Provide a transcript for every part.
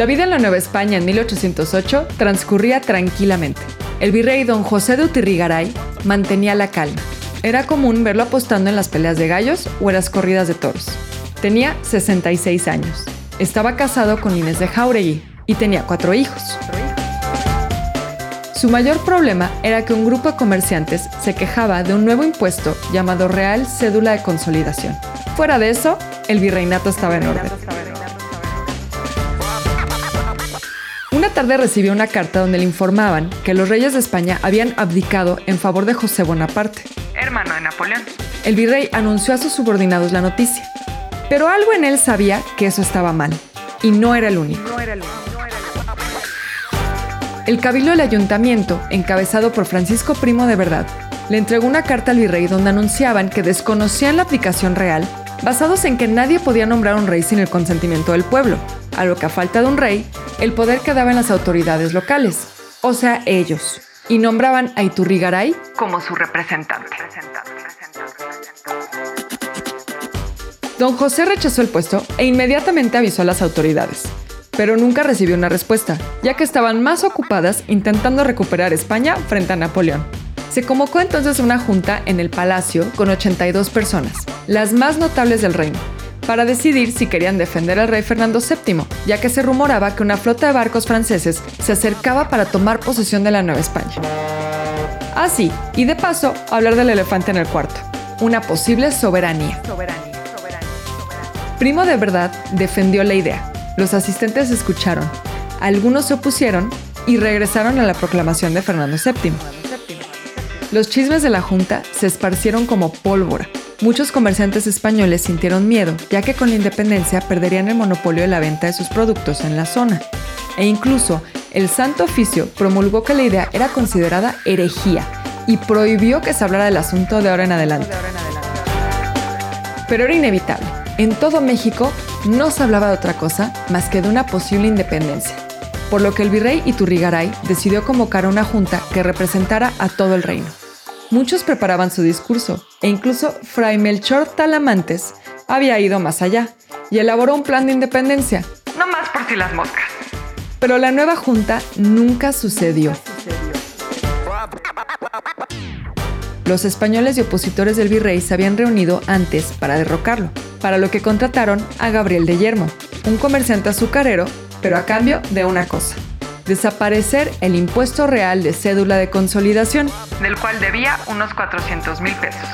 La vida en la Nueva España en 1808 transcurría tranquilamente. El virrey don José de Utirrigaray mantenía la calma. Era común verlo apostando en las peleas de gallos o en las corridas de toros. Tenía 66 años. Estaba casado con Inés de Jauregui y tenía cuatro hijos. Su mayor problema era que un grupo de comerciantes se quejaba de un nuevo impuesto llamado Real Cédula de Consolidación. Fuera de eso, el virreinato estaba en orden. Tarde recibió una carta donde le informaban que los reyes de España habían abdicado en favor de José Bonaparte, hermano de Napoleón. El virrey anunció a sus subordinados la noticia, pero algo en él sabía que eso estaba mal, y no era el único. El cabildo del ayuntamiento, encabezado por Francisco Primo de Verdad, le entregó una carta al virrey donde anunciaban que desconocían la aplicación real, basados en que nadie podía nombrar un rey sin el consentimiento del pueblo, a lo que a falta de un rey, el poder quedaba en las autoridades locales, o sea, ellos, y nombraban a Iturrigaray como su representante. Don José rechazó el puesto e inmediatamente avisó a las autoridades, pero nunca recibió una respuesta, ya que estaban más ocupadas intentando recuperar España frente a Napoleón. Se convocó entonces una junta en el palacio con 82 personas, las más notables del reino, para decidir si querían defender al rey Fernando VII, ya que se rumoraba que una flota de barcos franceses se acercaba para tomar posesión de la Nueva España. Así, ah, y de paso, hablar del elefante en el cuarto, una posible soberanía. Primo de verdad defendió la idea. Los asistentes escucharon, algunos se opusieron y regresaron a la proclamación de Fernando VII. Los chismes de la Junta se esparcieron como pólvora Muchos comerciantes españoles sintieron miedo, ya que con la independencia perderían el monopolio de la venta de sus productos en la zona. E incluso el Santo Oficio promulgó que la idea era considerada herejía y prohibió que se hablara del asunto de ahora en adelante. Pero era inevitable. En todo México no se hablaba de otra cosa más que de una posible independencia, por lo que el virrey Iturrigaray decidió convocar una junta que representara a todo el reino. Muchos preparaban su discurso e incluso Fray Melchor Talamantes había ido más allá y elaboró un plan de independencia. No más por si las moscas. Pero la nueva junta nunca sucedió. Los españoles y opositores del virrey se habían reunido antes para derrocarlo, para lo que contrataron a Gabriel de Yermo, un comerciante azucarero, pero a cambio de una cosa, desaparecer el impuesto real de cédula de consolidación, del cual debía unos 400 mil pesos.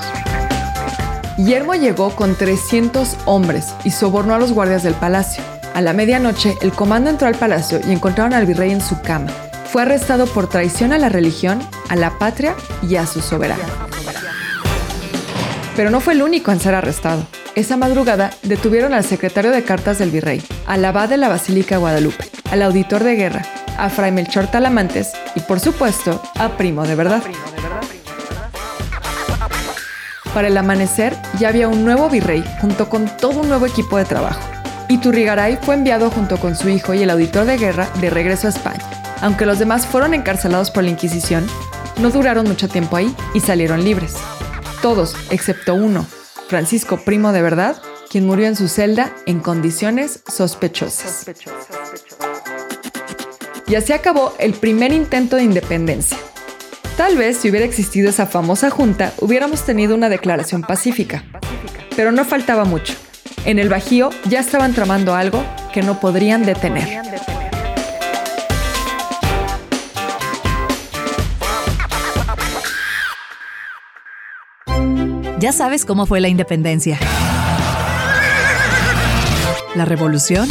Guillermo llegó con 300 hombres y sobornó a los guardias del palacio. A la medianoche, el comando entró al palacio y encontraron al virrey en su cama. Fue arrestado por traición a la religión, a la patria y a su soberano. Pero no fue el único en ser arrestado. Esa madrugada detuvieron al secretario de cartas del virrey, al abad de la Basílica Guadalupe, al auditor de guerra, a Fray Melchor Talamantes y por supuesto a Primo de Verdad. Para el amanecer ya había un nuevo virrey junto con todo un nuevo equipo de trabajo. Iturrigaray fue enviado junto con su hijo y el auditor de guerra de regreso a España. Aunque los demás fueron encarcelados por la Inquisición, no duraron mucho tiempo ahí y salieron libres. Todos, excepto uno, Francisco Primo de Verdad, quien murió en su celda en condiciones sospechosas. Y así acabó el primer intento de independencia. Tal vez si hubiera existido esa famosa junta, hubiéramos tenido una declaración pacífica. Pero no faltaba mucho. En el Bajío ya estaban tramando algo que no podrían detener. Ya sabes cómo fue la independencia. La revolución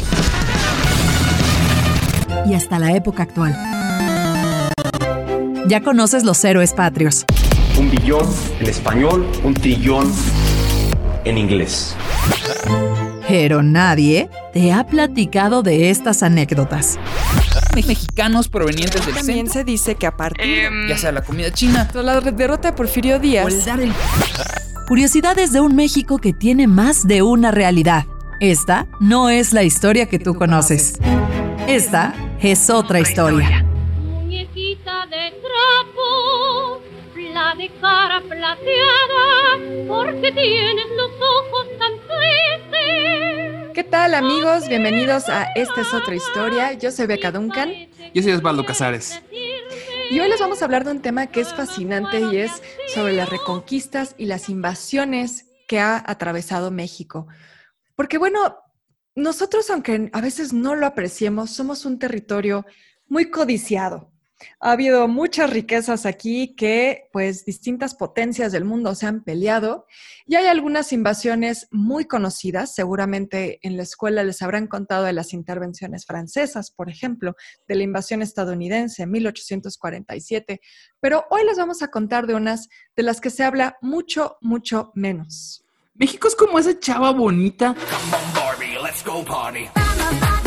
y hasta la época actual. Ya conoces los héroes patrios. Un billón en español, un trillón en inglés. Pero nadie te ha platicado de estas anécdotas. Mexicanos provenientes del También se dice que aparte, em, ya sea la comida china, la derrota de Porfirio Díaz, Curiosidades de un México que tiene más de una realidad. Esta no es la historia que tú conoces. Esta es otra historia. Muñequita de trapo, la de cara plateada, porque tienes los ojos tan tristes ¿Qué tal amigos? Bienvenidos a Esta es otra historia. Yo soy Beca Duncan Yo soy Osvaldo Casares. y hoy les vamos a hablar de un tema que es fascinante y es sobre las reconquistas y las invasiones que ha atravesado México. Porque bueno, nosotros aunque a veces no lo apreciemos, somos un territorio muy codiciado. Ha habido muchas riquezas aquí que pues distintas potencias del mundo se han peleado y hay algunas invasiones muy conocidas, seguramente en la escuela les habrán contado de las intervenciones francesas, por ejemplo, de la invasión estadounidense en 1847, pero hoy les vamos a contar de unas de las que se habla mucho, mucho menos. México es como esa chava bonita.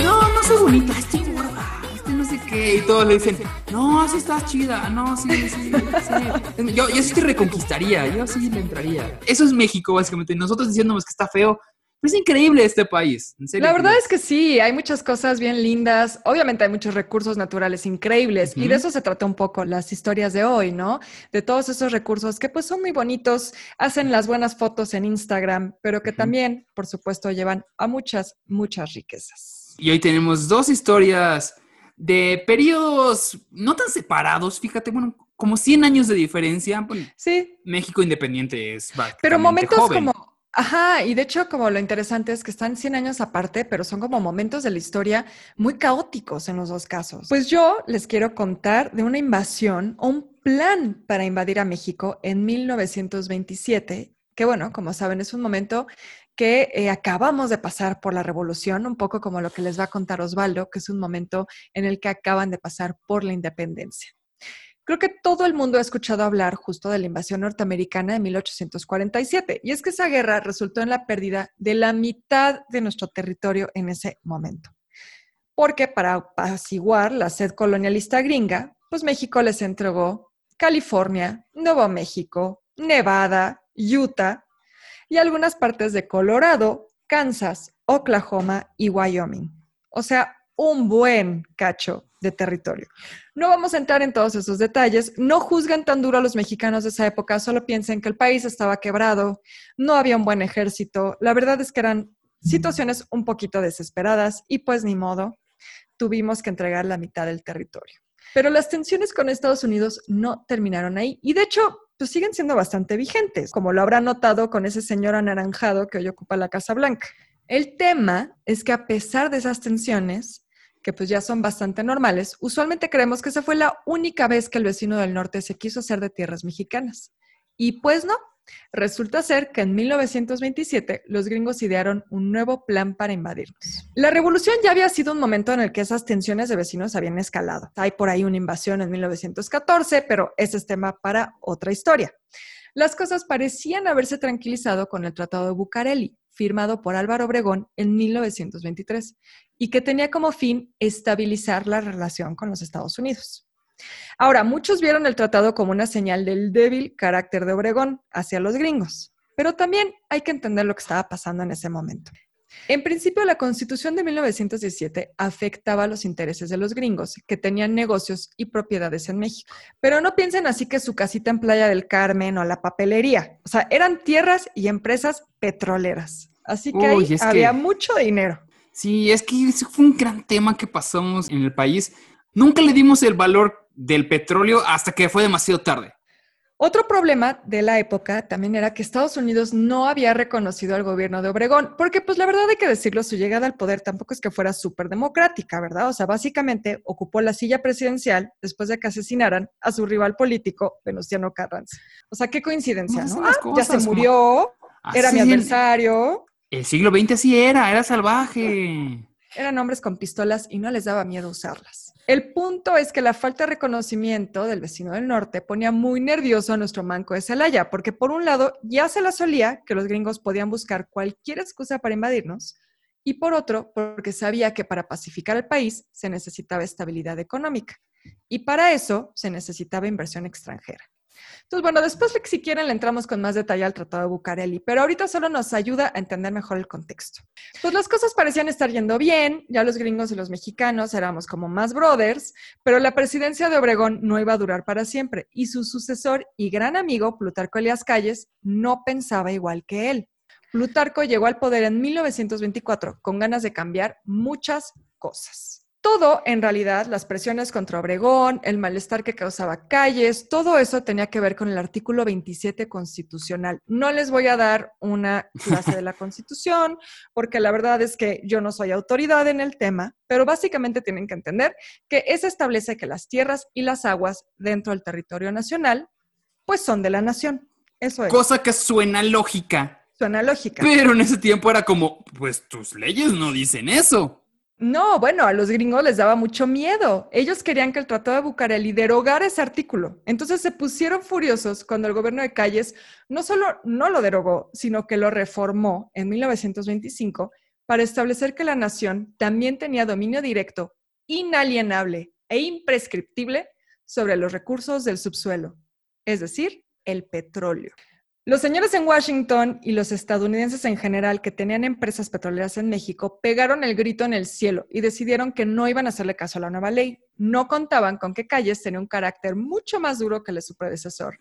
No, no soy bonita, estoy gorda. Este no sé qué. Y todos le dicen, no, sí estás chida. No, sí, sí, sí. Yo, yo sí te reconquistaría. Yo sí le entraría. Eso es México, básicamente. Nosotros diciéndonos que está feo. Es increíble este país. En serio. La verdad es que sí, hay muchas cosas bien lindas. Obviamente hay muchos recursos naturales increíbles y de eso se trata un poco las historias de hoy, ¿no? De todos esos recursos que pues son muy bonitos, hacen las buenas fotos en Instagram, pero que Ujú. también, por supuesto, llevan a muchas, muchas riquezas. Y hoy tenemos dos historias de periodos no tan separados. Fíjate, bueno, como 100 años de diferencia. Bueno, Sí, México independiente es pero momentos joven. como... Ajá, y de hecho como lo interesante es que están 100 años aparte, pero son como momentos de la historia muy caóticos en los dos casos. Pues yo les quiero contar de una invasión o un plan para invadir a México en 1927, que bueno, como saben, es un momento que eh, acabamos de pasar por la revolución, un poco como lo que les va a contar Osvaldo, que es un momento en el que acaban de pasar por la independencia. Creo que todo el mundo ha escuchado hablar justo de la invasión norteamericana de 1847, y es que esa guerra resultó en la pérdida de la mitad de nuestro territorio en ese momento. Porque para apaciguar la sed colonialista gringa, pues México les entregó California, Nuevo México, Nevada, Utah y algunas partes de Colorado, Kansas, Oklahoma y Wyoming. O sea, un buen cacho de territorio. No vamos a entrar en todos esos detalles. No juzguen tan duro a los mexicanos de esa época, solo piensen que el país estaba quebrado, no había un buen ejército. La verdad es que eran situaciones un poquito desesperadas y pues ni modo, tuvimos que entregar la mitad del territorio. Pero las tensiones con Estados Unidos no terminaron ahí y de hecho pues siguen siendo bastante vigentes, como lo habrán notado con ese señor anaranjado que hoy ocupa la Casa Blanca. El tema es que a pesar de esas tensiones, que pues ya son bastante normales, usualmente creemos que esa fue la única vez que el vecino del norte se quiso hacer de tierras mexicanas. Y pues no, resulta ser que en 1927 los gringos idearon un nuevo plan para invadirnos. La revolución ya había sido un momento en el que esas tensiones de vecinos habían escalado. Hay por ahí una invasión en 1914, pero ese es tema para otra historia. Las cosas parecían haberse tranquilizado con el Tratado de Bucareli, firmado por Álvaro Obregón en 1923, y que tenía como fin estabilizar la relación con los Estados Unidos. Ahora, muchos vieron el tratado como una señal del débil carácter de Obregón hacia los gringos, pero también hay que entender lo que estaba pasando en ese momento. En principio, la constitución de 1917 afectaba los intereses de los gringos, que tenían negocios y propiedades en México. Pero no piensen así que su casita en Playa del Carmen o la papelería. O sea, eran tierras y empresas petroleras. Así que Uy, ahí que- había mucho dinero. Sí, es que ese fue un gran tema que pasamos en el país. Nunca le dimos el valor del petróleo hasta que fue demasiado tarde. Otro problema de la época también era que Estados Unidos no había reconocido al gobierno de Obregón, porque pues la verdad hay que decirlo, su llegada al poder tampoco es que fuera súper democrática, ¿verdad? O sea, básicamente ocupó la silla presidencial después de que asesinaran a su rival político, Venustiano Carranza. O sea, qué coincidencia, No, Ah, ya se como- murió, era mi el- adversario, El siglo XX así era, era salvaje. eran hombres con pistolas y no les daba miedo usarlas. El punto es que la falta de reconocimiento del vecino del norte ponía muy nervioso a nuestro manco de Celaya, porque por un lado ya se la solía que los gringos podían buscar cualquier excusa para invadirnos, y por otro, porque sabía que para pacificar el país se necesitaba estabilidad económica, y para eso se necesitaba inversión extranjera. Entonces, bueno, después si quieren le entramos con más detalle al Tratado de Bucareli, pero ahorita solo nos ayuda a entender mejor el contexto. Pues las cosas parecían estar yendo bien, ya los gringos y los mexicanos éramos como más brothers, pero la presidencia de Obregón no iba a durar para siempre y su sucesor y gran amigo, Plutarco Elías Calles, no pensaba igual que él. Plutarco llegó al poder en 1924 con ganas de cambiar muchas cosas. Todo, en realidad, las presiones contra Obregón, el malestar que causaba calles, todo eso tenía que ver con el artículo 27 constitucional. No les voy a dar una clase de la constitución, porque la verdad es que yo no soy autoridad en el tema, pero básicamente tienen que entender que ese establece que las tierras y las aguas dentro del territorio nacional, pues son de la nación. Eso es. Cosa que suena lógica. Suena lógica. Pero en ese tiempo era como, pues tus leyes no dicen eso. No, bueno, a los gringos les daba mucho miedo. Ellos querían que el Tratado de Bucareli derogara ese artículo. Entonces se pusieron furiosos cuando el gobierno de Calles no solo no lo derogó, sino que lo reformó en 1925 para establecer que la nación también tenía dominio directo, inalienable e imprescriptible sobre los recursos del subsuelo, es decir, el petróleo. Los señores en Washington y los estadounidenses en general que tenían empresas petroleras en México pegaron el grito en el cielo y decidieron que no iban a hacerle caso a la nueva ley. No contaban con que Calles tenía un carácter mucho más duro que el de su predecesor.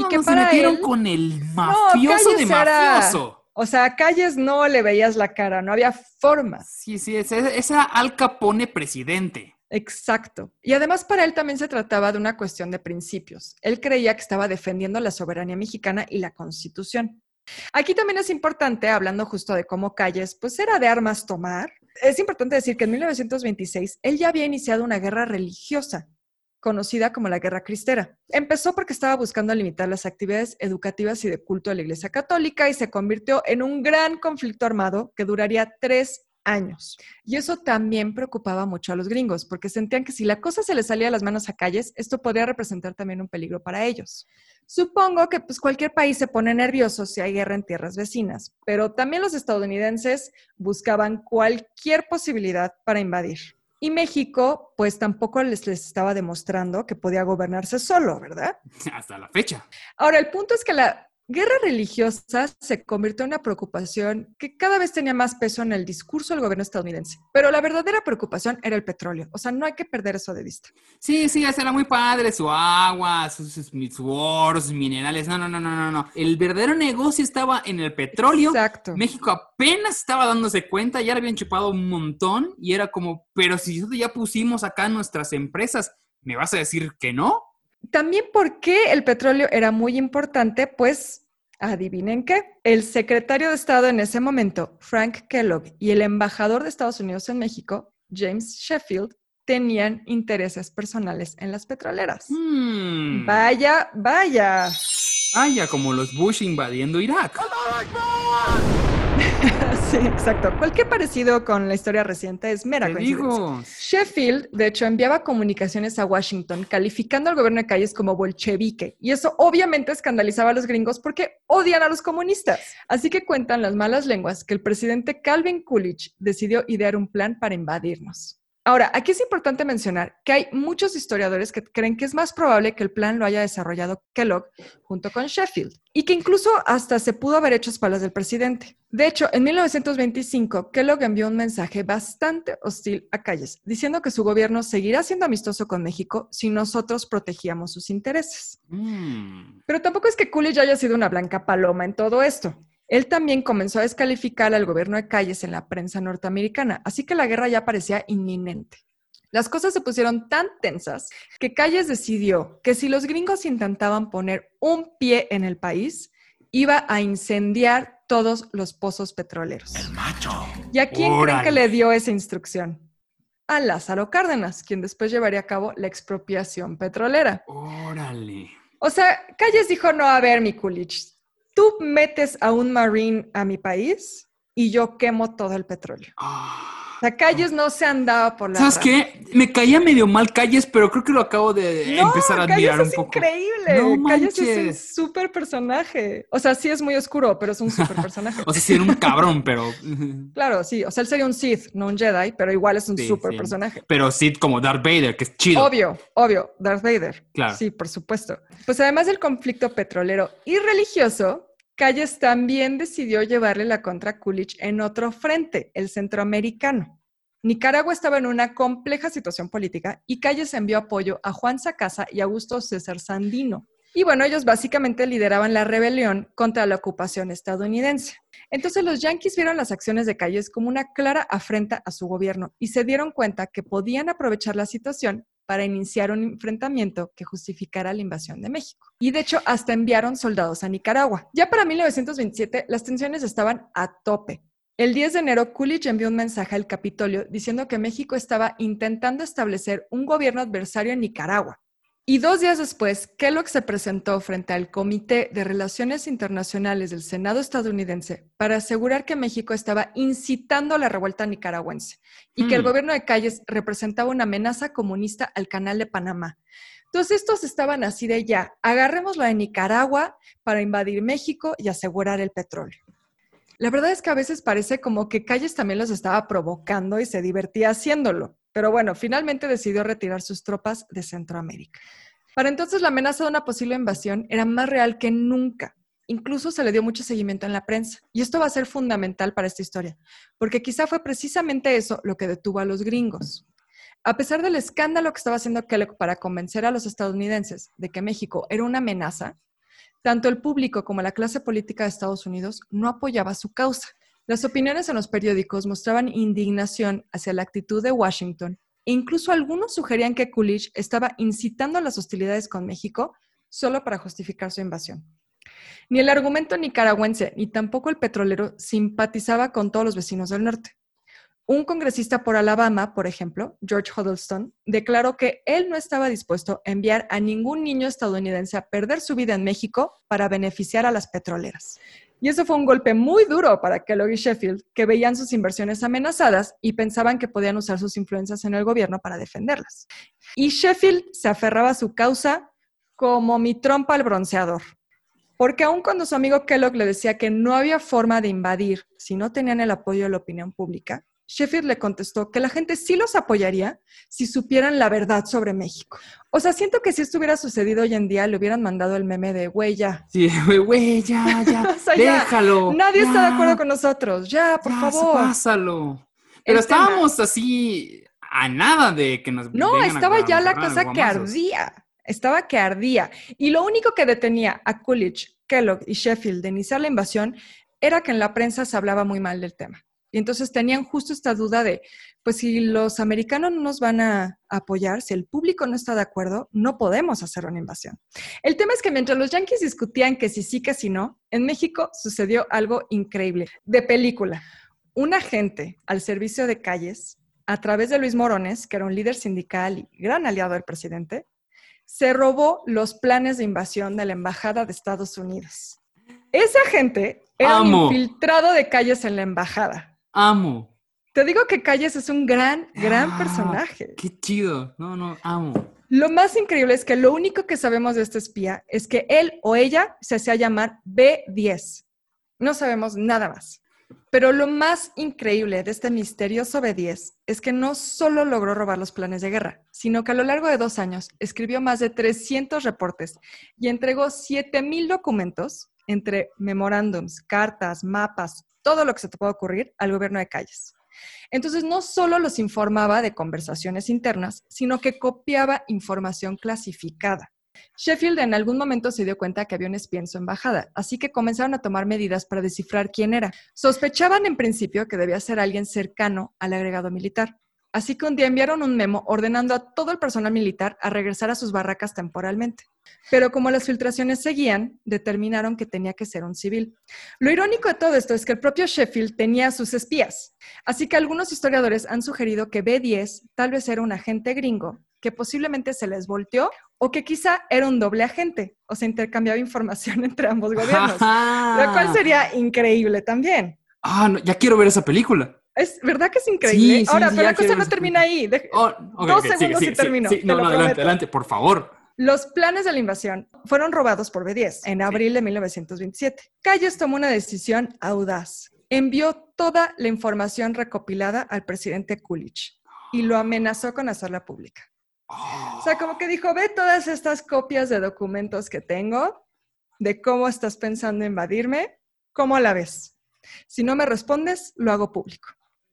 No, y que se para metieron él- con el mafioso de era- mafioso. O sea, a Calles no le veías la cara, no había forma. Sí, sí, ese, esa Al Capone presidente. Exacto. Y además para él también se trataba de una cuestión de principios. Él creía que estaba defendiendo la soberanía mexicana y la constitución. Aquí también es importante, hablando justo de cómo Calles, pues era de armas tomar. Es importante decir que en 1926 él ya había iniciado una guerra religiosa, conocida como la Guerra Cristera. Empezó porque estaba buscando limitar las actividades educativas y de culto de la Iglesia Católica y se convirtió en un gran conflicto armado que duraría tres años. Y eso también preocupaba mucho a los gringos, porque sentían que si la cosa se les salía de las manos a calles, esto podría representar también un peligro para ellos. Supongo que pues, cualquier país se pone nervioso si hay guerra en tierras vecinas, pero también los estadounidenses buscaban cualquier posibilidad para invadir. Y México, pues tampoco les, les estaba demostrando que podía gobernarse solo, ¿verdad? Hasta la fecha. Ahora, el punto es que la guerra religiosa se convirtió en una preocupación que cada vez tenía más peso en el discurso del gobierno estadounidense. Pero la verdadera preocupación era el petróleo. O sea, no hay que perder eso de vista. Sí, sí, ese era muy padre, su agua, sus, sus, sus oro, sus minerales. No, no, no, no, no, no. El verdadero negocio estaba en el petróleo. Exacto. México apenas estaba dándose cuenta, ya le habían chupado un montón y era como, pero si nosotros ya pusimos acá nuestras empresas, ¿me vas a decir que no? También por qué el petróleo era muy importante, pues adivinen qué. El secretario de Estado en ese momento, Frank Kellogg, y el embajador de Estados Unidos en México, James Sheffield, tenían intereses personales en las petroleras. Hmm. Vaya, vaya. Vaya, como los Bush invadiendo Irak. Sí, exacto. Cualquier parecido con la historia reciente es mera Te coincidencia. digo. Sheffield, de hecho, enviaba comunicaciones a Washington calificando al gobierno de Calles como bolchevique, y eso obviamente escandalizaba a los gringos porque odian a los comunistas. Así que cuentan las malas lenguas que el presidente Calvin Coolidge decidió idear un plan para invadirnos. Ahora, aquí es importante mencionar que hay muchos historiadores que creen que es más probable que el plan lo haya desarrollado Kellogg junto con Sheffield y que incluso hasta se pudo haber hecho espaldas del presidente. De hecho, en 1925, Kellogg envió un mensaje bastante hostil a Calles, diciendo que su gobierno seguirá siendo amistoso con México si nosotros protegíamos sus intereses. Hmm. Pero tampoco es que Coolidge haya sido una blanca paloma en todo esto. Él también comenzó a descalificar al gobierno de Calles en la prensa norteamericana, así que la guerra ya parecía inminente. Las cosas se pusieron tan tensas que Calles decidió que si los gringos intentaban poner un pie en el país, iba a incendiar todos los pozos petroleros. ¿Y a quién creen que le dio esa instrucción? A Lázaro Cárdenas, quien después llevaría a cabo la expropiación petrolera. Órale. O sea, Calles dijo, no, a ver, mi Coolidge, tú metes a un marine a mi país y yo quemo todo el petróleo. Ah. O sea, Calles no se andaba por la ¿Sabes rama. qué? Me caía medio mal Calles, pero creo que lo acabo de No, empezar a Calles admirar es un poco. increíble. No Calles es un manches. súper personaje. O sea, sí es muy oscuro, pero es un súper personaje. O sea, sí era un cabrón, pero. Claro, sí. O sea, él sería un Sith, no un Jedi, pero igual es un Sí, súper sí. personaje. Pero sí como Darth Vader, que es chido. Obvio, obvio, Darth Vader. Claro. Sí, por supuesto. Pues además del conflicto petrolero y religioso, Calles también decidió llevarle la contra a Coolidge en otro frente, el centroamericano. Nicaragua estaba en una compleja situación política y Calles envió apoyo a Juan Sacasa y Augusto César Sandino. Y bueno, ellos básicamente lideraban la rebelión contra la ocupación estadounidense. Entonces los yanquis vieron las acciones de Calles como una clara afrenta a su gobierno y se dieron cuenta que podían aprovechar la situación para iniciar un enfrentamiento que justificara la invasión de México. Y de hecho, hasta enviaron soldados a Nicaragua. Ya para 1927, las tensiones estaban a tope. El 10 de enero, Coolidge envió un mensaje al Capitolio diciendo que México estaba intentando establecer un gobierno adversario en Nicaragua y dos días después, Kellogg se presentó frente al Comité de Relaciones Internacionales del Senado estadounidense para asegurar que México estaba incitando a la revuelta nicaragüense y que el Mm. gobierno de Calles representaba una amenaza comunista al canal de Panamá. Entonces estos estaban así de ya, agarremos la de Nicaragua para invadir México y asegurar el petróleo. La verdad es que a veces parece como que Calles también los estaba provocando y se divertía haciéndolo. Pero bueno, finalmente decidió retirar sus tropas de Centroamérica. Para entonces la amenaza de una posible invasión era más real que nunca. Incluso se le dio mucho seguimiento en la prensa. Y esto va a ser fundamental para esta historia, porque quizá fue precisamente eso lo que detuvo a los gringos. A pesar del escándalo que estaba haciendo Kellogg para convencer a los estadounidenses de que México era una amenaza, tanto el público como la clase política de Estados Unidos no apoyaba su causa. Las opiniones en los periódicos mostraban indignación hacia la actitud de Washington e incluso algunos sugerían que Coolidge estaba incitando a las hostilidades con México solo para justificar su invasión. Ni el argumento nicaragüense ni tampoco el petrolero simpatizaba con todos los vecinos del norte. Un congresista por Alabama, por ejemplo, George Huddleston, declaró que él no estaba dispuesto a enviar a ningún niño estadounidense a perder su vida en México para beneficiar a las petroleras. Y eso fue un golpe muy duro para Kellogg y Sheffield, que veían sus inversiones amenazadas y pensaban que podían usar sus influencias en el gobierno para defenderlas. Y Sheffield se aferraba a su causa como mi trompa al bronceador. Porque aun cuando su amigo Kellogg le decía que no había forma de invadir si no tenían el apoyo de la opinión pública, Sheffield le contestó que la gente sí los apoyaría si supieran la verdad sobre México. O sea, siento que si esto hubiera sucedido hoy en día, le hubieran mandado el meme de, güey, ya. Sí, güey, ya, ya, O sea, ya, déjalo. Nadie está de acuerdo con nosotros. Ya, por ya, favor. Pásalo. Pero El tema- estábamos así a nada de que nos No, estaba ya la cosa que ardía. Estaba que ardía. Y lo único que detenía a Coolidge, Kellogg y Sheffield de iniciar la invasión era que en la prensa se hablaba muy mal del tema. Y entonces tenían justo esta duda de, pues si los americanos no nos van a apoyar, si el público no está de acuerdo, no podemos hacer una invasión. El tema es que mientras los yanquis discutían que si sí, que si no, en México sucedió algo increíble, de película. Un agente al servicio de calles, a través de Luis Morones, que era un líder sindical y gran aliado del presidente, se robó los planes de invasión de la Embajada de Estados Unidos. Ese agente era Amo. infiltrado de calles en la embajada. Amo. Te digo que Calles es un gran, gran Ah, personaje. Qué chido. No, no, amo. Lo más increíble es que lo único que sabemos de este espía es que él o ella se hacía llamar B10. No sabemos nada más. Pero lo más increíble de este misterioso B10 es que no solo logró robar los planes de guerra, sino que a lo largo de dos años escribió más de 300 reportes y entregó 7000 documentos entre memorándums, cartas, mapas, todo lo que se te pueda ocurrir al gobierno de Calles. Entonces, no solo los informaba de conversaciones internas, sino que copiaba información clasificada. Sheffield en algún momento se dio cuenta que había un espía en su embajada, así que comenzaron a tomar medidas para descifrar quién era. Sospechaban en principio que debía ser alguien cercano al agregado militar. Así que un día enviaron un memo ordenando a todo el personal militar a regresar a sus barracas temporalmente. Pero como las filtraciones seguían, determinaron que tenía que ser un civil. Lo irónico de todo esto es que el propio Sheffield tenía sus espías. Así que algunos historiadores han sugerido que B10 tal vez era un agente gringo que posiblemente se les volteó o que quizá era un doble agente o se intercambiaba información entre ambos gobiernos, lo cual sería increíble también. Ah, no, ya quiero ver esa película. Es verdad que es increíble. Sí, sí, Ahora, sí, pero la cosa no ver termina ahí. Oh, Dos segundos sigue, y termino, no, no, adelante, prometo. adelante, por favor. Los planes de la invasión fueron robados por B10 en abril de 1927. Calles tomó una decisión audaz. Envió toda la información recopilada al presidente Coolidge y lo amenazó con hacerla pública. O sea, como que dijo, ve todas estas copias de documentos que tengo de cómo estás pensando invadirme, ¿cómo la ves? Si no me respondes, lo hago público.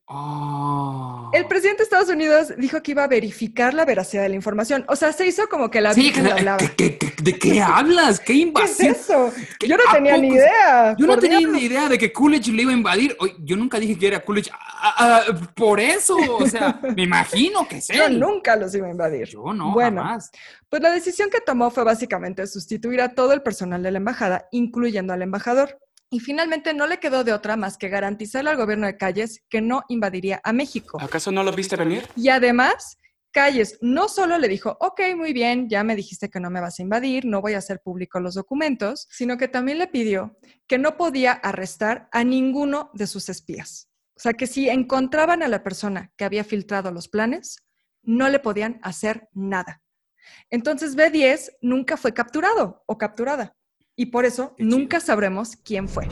Oh. El presidente de Estados Unidos dijo que iba a verificar la veracidad de la información. O sea, se hizo como que la Sí, Virgen claro, hablaba. ¿qué- qué- qué- ¿de qué hablas? ¿Qué ¿Qué es invasión? eso? ¿Qué- Yo no tenía ni idea. Yo no tenía Dios. ni idea de que Coolidge le iba a invadir. Yo nunca dije que era Coolidge. Ah, ah, por eso, o sea, me imagino que es Yo nunca los iba a invadir. Yo no, Bueno, jamás. Pues la decisión que tomó fue básicamente sustituir a todo el personal de la embajada, incluyendo al embajador. Y finalmente no le quedó de otra más que garantizarle al gobierno de Calles que no invadiría a México. ¿Acaso no lo viste venir? Y además, Calles no solo le dijo, ok, muy bien, ya me dijiste que no me vas a invadir, no voy a hacer público los documentos, sino que también le pidió que no podía arrestar a ninguno de sus espías. O sea, que si encontraban a la persona que había filtrado los planes, no le podían hacer nada. Entonces B10 nunca fue capturado o capturada. Y por eso Qué chido. nunca sabremos quién fue.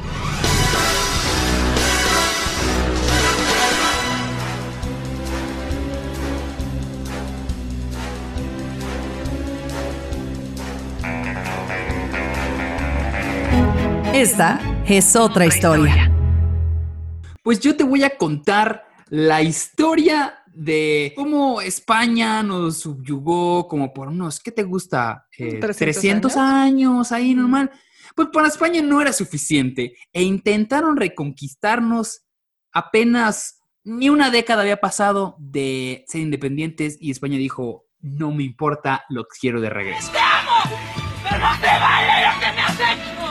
Esta es otra historia. Pues yo te voy a contar la historia de cómo España nos subyugó como por unos, ¿qué te gusta? Eh, 300 300 años ahí normal. Pues para España no era suficiente e intentaron reconquistarnos apenas ni una década había pasado de ser independientes y España dijo, no me importa, lo quiero de regreso. O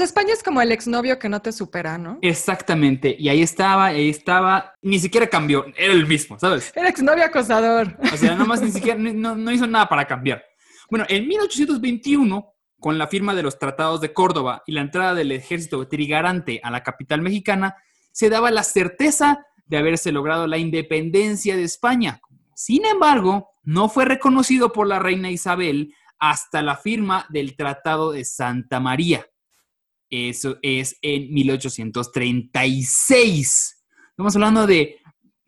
sea, España es como el exnovio que no te supera, ¿no? Exactamente, y ahí estaba, ahí estaba, ni siquiera cambió, era el mismo, ¿sabes? El exnovio acosador. O sea, nomás ni siquiera, no, no hizo nada para cambiar. Bueno, en 1821, con la firma de los tratados de Córdoba y la entrada del ejército trigarante a la capital mexicana, se daba la certeza de haberse logrado la independencia de España. Sin embargo, no fue reconocido por la reina Isabel hasta la firma del Tratado de Santa María. Eso es en 1836. Estamos hablando de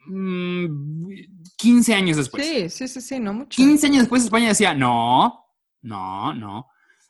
mm, 15 años después. Sí, sí, sí, sí, no mucho. 15 años después España decía, no, no, no.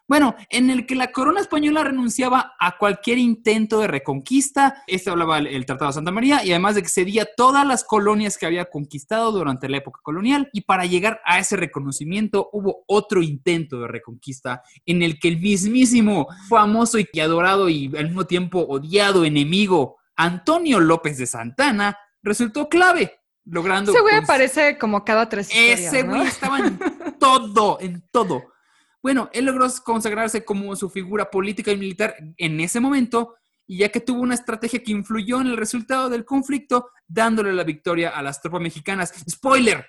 Bueno, en el que la corona española renunciaba a cualquier intento de reconquista, este hablaba el, el Tratado de Santa María, y además de que cedía todas las colonias que había conquistado durante la época colonial, y para llegar a ese reconocimiento hubo otro intento de reconquista en el que el mismísimo, famoso y adorado y al mismo tiempo odiado enemigo Antonio López de Santana resultó clave, logrando... Ese güey aparece como cada tres ese güey estaba en todo, en todo. Bueno, él logró consagrarse como su figura política y militar en ese momento, y ya que tuvo una estrategia que influyó en el resultado del conflicto, dándole la victoria a las tropas mexicanas. Spoiler,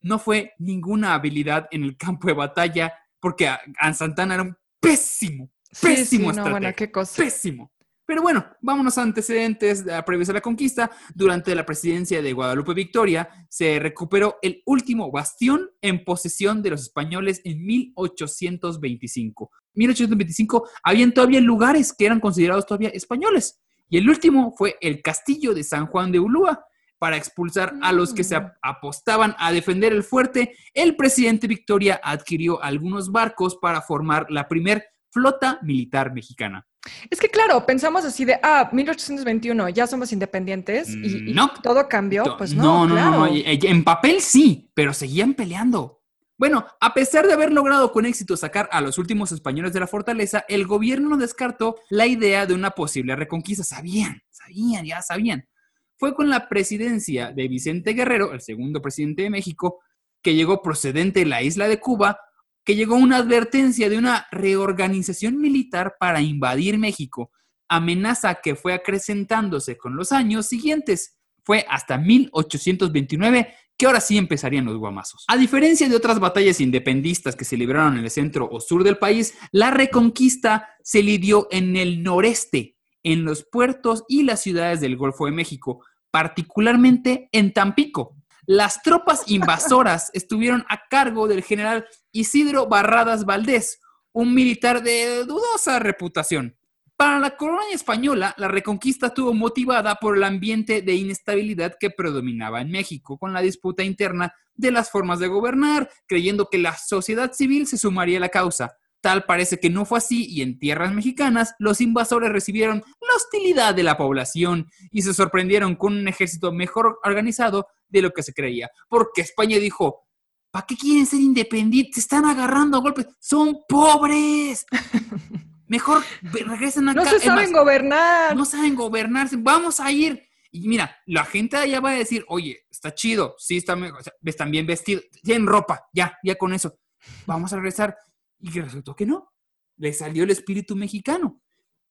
no fue ninguna habilidad en el campo de batalla, porque a, a Santana era un pésimo, pésimo sí, no, estratega. bueno, qué cosa. Pésimo. Pero bueno, vámonos a antecedentes a previos a la conquista. Durante la presidencia de Guadalupe Victoria, se recuperó el último bastión en posesión de los españoles en 1825. 1825 habían todavía lugares que eran considerados todavía españoles. Y el último fue el castillo de San Juan de Ulúa. Para expulsar a los que se ap- apostaban a defender el fuerte, el presidente Victoria adquirió algunos barcos para formar la primer flota militar mexicana. Es que claro, pensamos así de, ah, 1821, ya somos independientes y, y No. todo cambió. Pues no, no, no, claro. no, no, En papel sí, pero seguían peleando. Bueno, a pesar de haber logrado con éxito sacar a los últimos españoles de la fortaleza, el gobierno no descartó la idea de una posible reconquista. Sabían, sabían, ya sabían. Fue con la presidencia de Vicente Guerrero, el segundo presidente de México, que llegó procedente de la isla de Cuba, que llegó una advertencia de una reorganización militar para invadir México, amenaza que fue acrecentándose con los años siguientes. Fue hasta 1829 que ahora sí empezarían los guamazos. A diferencia de otras batallas independistas que se libraron en el centro o sur del país, la reconquista se lidió en el noreste, en los puertos y las ciudades del Golfo de México, particularmente en Tampico. Las tropas invasoras estuvieron a cargo del general Isidro Barradas Valdés, un militar de dudosa reputación. Para la corona española, la reconquista estuvo motivada por el ambiente de inestabilidad que predominaba en México, con la disputa interna de las formas de gobernar, creyendo que la sociedad civil se sumaría a la causa. Tal parece que no fue así y en tierras mexicanas los invasores recibieron la hostilidad de la población y se sorprendieron con un ejército mejor organizado de lo que se creía. Porque España dijo, ¿para qué quieren ser independientes? Se están agarrando a golpes. Son pobres. Mejor regresen acá. No se saben gobernar. no saben gobernarse, vamos a ir. Y mira, la gente allá va a decir, oye, está chido, sí, está mejor, o sea, están bien vestidos, tienen ropa, ya, ya con eso. Vamos a regresar. Y resultó que no. Le salió el espíritu mexicano.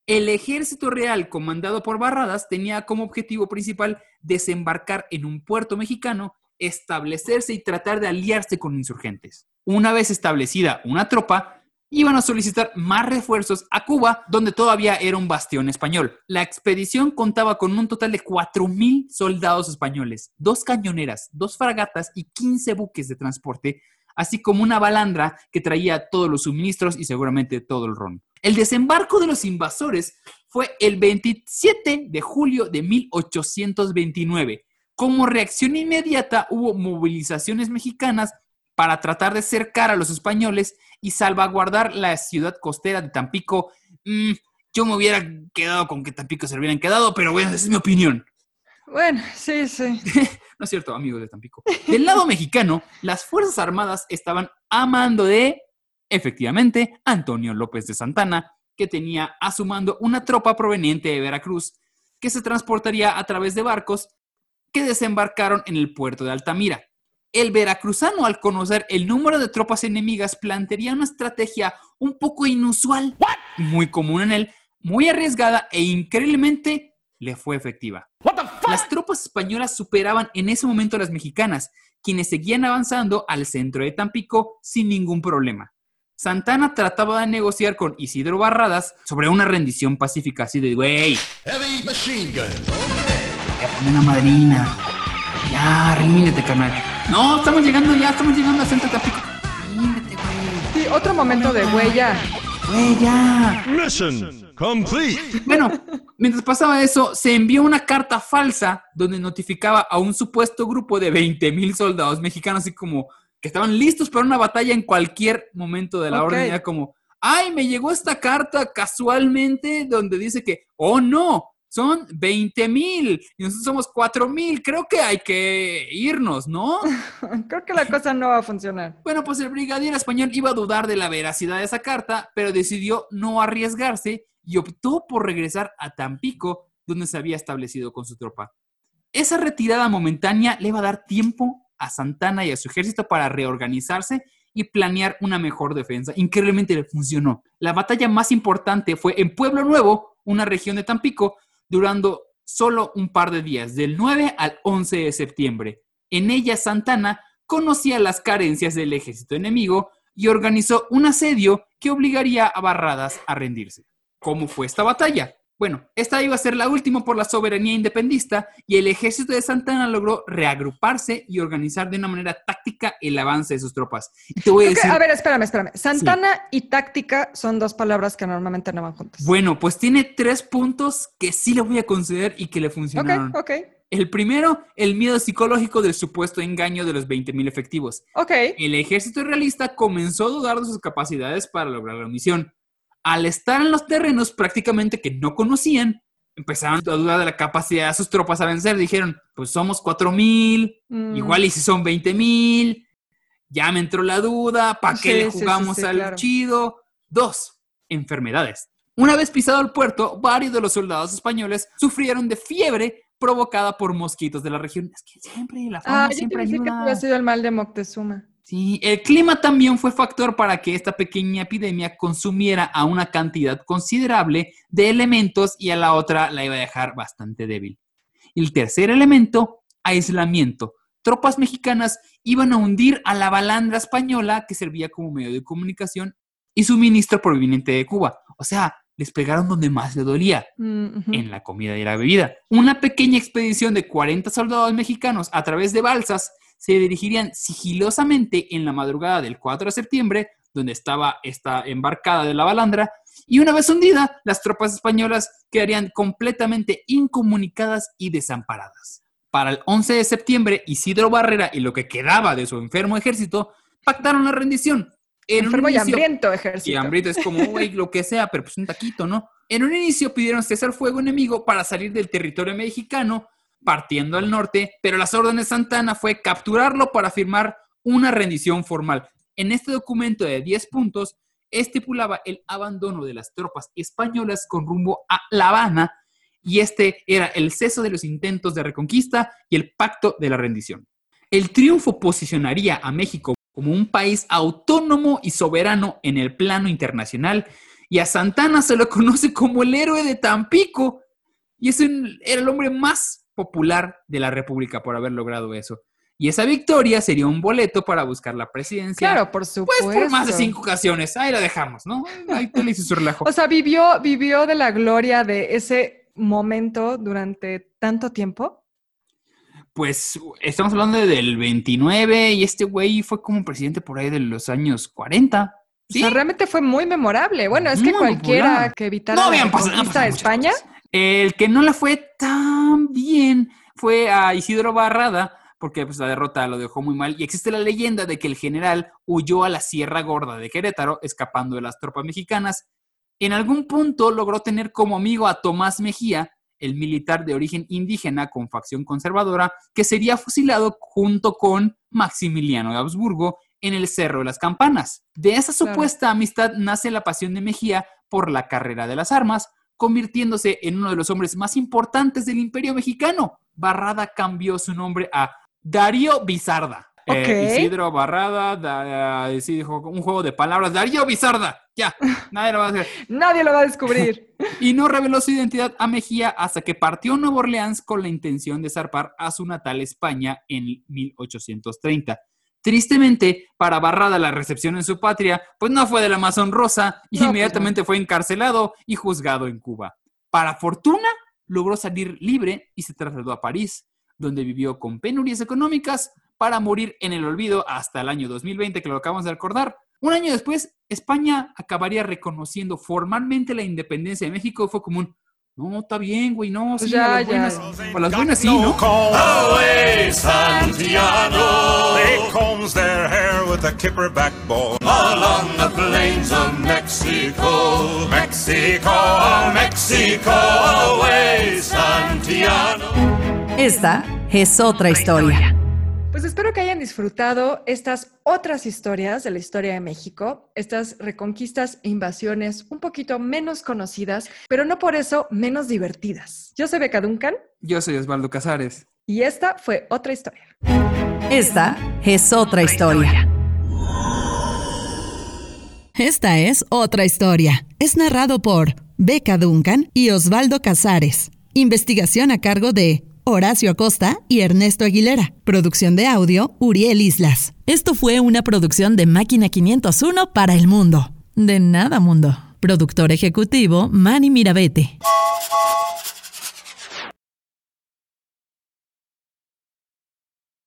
El ejército real, comandado por Barradas, tenía como objetivo principal desembarcar en un puerto mexicano, establecerse y tratar de aliarse con insurgentes. Una vez establecida una tropa, iban a solicitar más refuerzos a Cuba, donde todavía era un bastión español. La expedición contaba con un total de 4.000 soldados españoles, dos cañoneras, dos fragatas y 15 buques de transporte, así como una balandra que traía todos los suministros y seguramente todo el ron. El desembarco de los invasores fue el 27 de julio de 1829. Como reacción inmediata hubo movilizaciones mexicanas para tratar de cercar a los españoles y salvaguardar la ciudad costera de Tampico. Mm, yo me hubiera quedado con que Tampico se hubieran quedado, pero bueno, esa es mi opinión. Bueno, sí, sí. No es cierto, amigos de Tampico. Del lado mexicano, las Fuerzas Armadas estaban a mando de, efectivamente, Antonio López de Santana, que tenía a su mando una tropa proveniente de Veracruz, que se transportaría a través de barcos que desembarcaron en el puerto de Altamira. El veracruzano, al conocer el número de tropas enemigas, plantearía una estrategia un poco inusual, muy común en él, muy arriesgada e increíblemente le fue efectiva. Las tropas españolas superaban en ese momento a las mexicanas, quienes seguían avanzando al centro de Tampico sin ningún problema. Santana trataba de negociar con Isidro Barradas sobre una rendición pacífica, así de, güey, Heavy machine gun. ya ponme una madrina. Ya, ríndete, carnal. No, estamos llegando ya, estamos llegando al centro de Tampico. Ríndete, güey. Sí, otro momento de huella. Güey, ya. Mission complete. Bueno, mientras pasaba eso, se envió una carta falsa donde notificaba a un supuesto grupo de 20 mil soldados mexicanos, así como que estaban listos para una batalla en cualquier momento de la Ok. orden. Era como, ay, me llegó esta carta casualmente donde dice que, oh no, son 20 mil y nosotros somos 4 mil. Creo que hay que irnos, ¿no? Creo que la cosa no va a funcionar. Bueno, pues el brigadier español iba a dudar de la veracidad de esa carta, pero decidió no arriesgarse y optó por regresar a Tampico, donde se había establecido con su tropa. Esa retirada momentánea le va a dar tiempo a Santana y a su ejército para reorganizarse y planear una mejor defensa. Increíblemente le funcionó. La batalla más importante fue en Pueblo Nuevo, una región de Tampico, durando solo un par de días, del 9 al 11 de septiembre. En ella Santana conocía las carencias del ejército enemigo y organizó un asedio que obligaría a Barradas a rendirse. ¿Cómo fue esta batalla? Bueno, esta iba a ser la última por la soberanía independista y el ejército de Santana logró reagruparse y organizar de una manera táctica el avance de sus tropas. Y te voy a decir, a ver, espérame, espérame. Santana y táctica son dos palabras que normalmente no van juntas. bueno, pues tiene tres puntos que sí le voy a conceder y que le Ok, funcionaron. ok, El primero, el miedo psicológico del supuesto engaño de los 20.000 efectivos. ok. El ejército realista comenzó a dudar de sus capacidades para lograr la misión. Al estar en los terrenos prácticamente que no conocían, empezaron a dudar de la capacidad de sus tropas a vencer. Dijeron, pues somos 4.000, Mm, igual y si son 20.000, ya me entró la duda, ¿para qué Sí, le sí, jugamos sí, al claro. chido? Dos, enfermedades. Una vez pisado el puerto, varios de los soldados españoles sufrieron de fiebre provocada por mosquitos de la región. Es que siempre la fauna Ah, yo siempre dije que había sido el mal de Moctezuma. Sí, el clima también fue factor para que esta pequeña epidemia consumiera a una cantidad considerable de elementos y a la otra la iba a dejar bastante débil. El tercer elemento, aislamiento. Tropas mexicanas iban a hundir a la balandra española que servía como medio de comunicación y suministro proveniente de Cuba. O sea, les pegaron donde más le dolía Mm, en la comida y la bebida. Una pequeña expedición de 40 soldados mexicanos a través de balsas se dirigirían sigilosamente en la madrugada del 4 de septiembre, donde estaba esta embarcada de la balandra, y una vez hundida, las tropas españolas quedarían completamente incomunicadas y desamparadas. Para el 11 de septiembre, Isidro Barrera y lo que quedaba de su enfermo ejército pactaron la rendición. En un Enfermo y inicio- hambriento Y ejército. hambriento es como, güey, lo que sea, pero pues un taquito, ¿no? En un inicio pidieron cesar fuego enemigo para salir del territorio mexicano, partiendo al norte, pero las órdenes de Santana fue capturarlo para firmar una rendición formal. En este documento de 10 puntos estipulaba el abandono de las tropas españolas con rumbo a La Habana y este era el ceso de los intentos de reconquista y el pacto de la rendición. El triunfo posicionaría a México como un país autónomo y soberano en el plano internacional y a Santana se lo conoce como el héroe de Tampico y es era el hombre más popular de la República por haber logrado eso. Y esa victoria sería un boleto para buscar la presidencia. Claro, por Pues supuesto. por más de cinco ocasiones. Ahí la dejamos, ¿no? Ahí te le hizo su relajo. O sea, vivió, vivió de la gloria de ese momento durante tanto tiempo. Pues estamos hablando del 29 y este güey fue como presidente por ahí de los años 40. O sea, realmente fue muy memorable. Bueno, es que cualquiera popular. que evitara No la conquista de España, cosas. El que no le fue tan bien fue a Isidro Barrada, porque pues, la derrota lo dejó muy mal. Y existe la leyenda de que el general huyó a la Sierra Gorda de Querétaro, escapando de las tropas mexicanas. En algún punto logró tener como amigo a Tomás Mejía, el militar de origen indígena con facción conservadora, que sería fusilado junto con Maximiliano de Habsburgo en el Cerro de las Campanas. De esa Claro. supuesta amistad nace la pasión de Mejía por la carrera de las armas, convirtiéndose en uno de los hombres más importantes del imperio mexicano. Barrada cambió su nombre a Darío Bizarda. Eh. Isidro Barrada, da- eh, sí, dijo un juego de palabras. Darío Bizarda, ya, nadie lo va a hacer. nadie lo va a descubrir. Y no reveló su identidad a Mejía hasta que partió a Nueva Orleans con la intención de zarpar a su natal España en 1830. Tristemente, para Barrada la recepción en su patria, pues no fue de la más honrosa y No, pues inmediatamente fue encarcelado y juzgado en Cuba. Para fortuna, logró salir libre y se trasladó a París, donde vivió con penurias económicas para morir en el olvido hasta el año 2020, que lo acabamos de recordar. Un año después, España acabaría reconociendo formalmente la independencia de México. Fue como un, no, está bien, güey, no, sí, Ya, las ya. buenas, las buenas sí, ¿no? Away, Santiano. They combs their hair with a kipper backbone. Along the plains of Mexico, Mexico, Mexico, away, Santiano. Esta es otra historia. Pues espero que hayan disfrutado estas otras historias de la historia de México, estas reconquistas e invasiones un poquito menos conocidas, pero no por eso menos divertidas. Yo soy Beca Duncan Yo soy Osvaldo Casares. y esta fue otra historia. Esta es otra historia. Esta es otra historia. Es narrado por Beca Duncan y Osvaldo Casares. Investigación a cargo de Horacio Acosta y Ernesto Aguilera. Producción de audio, Uriel Islas. Esto fue una producción de Máquina 501 para el mundo. De nada, mundo. Productor ejecutivo, Manny Mirabete.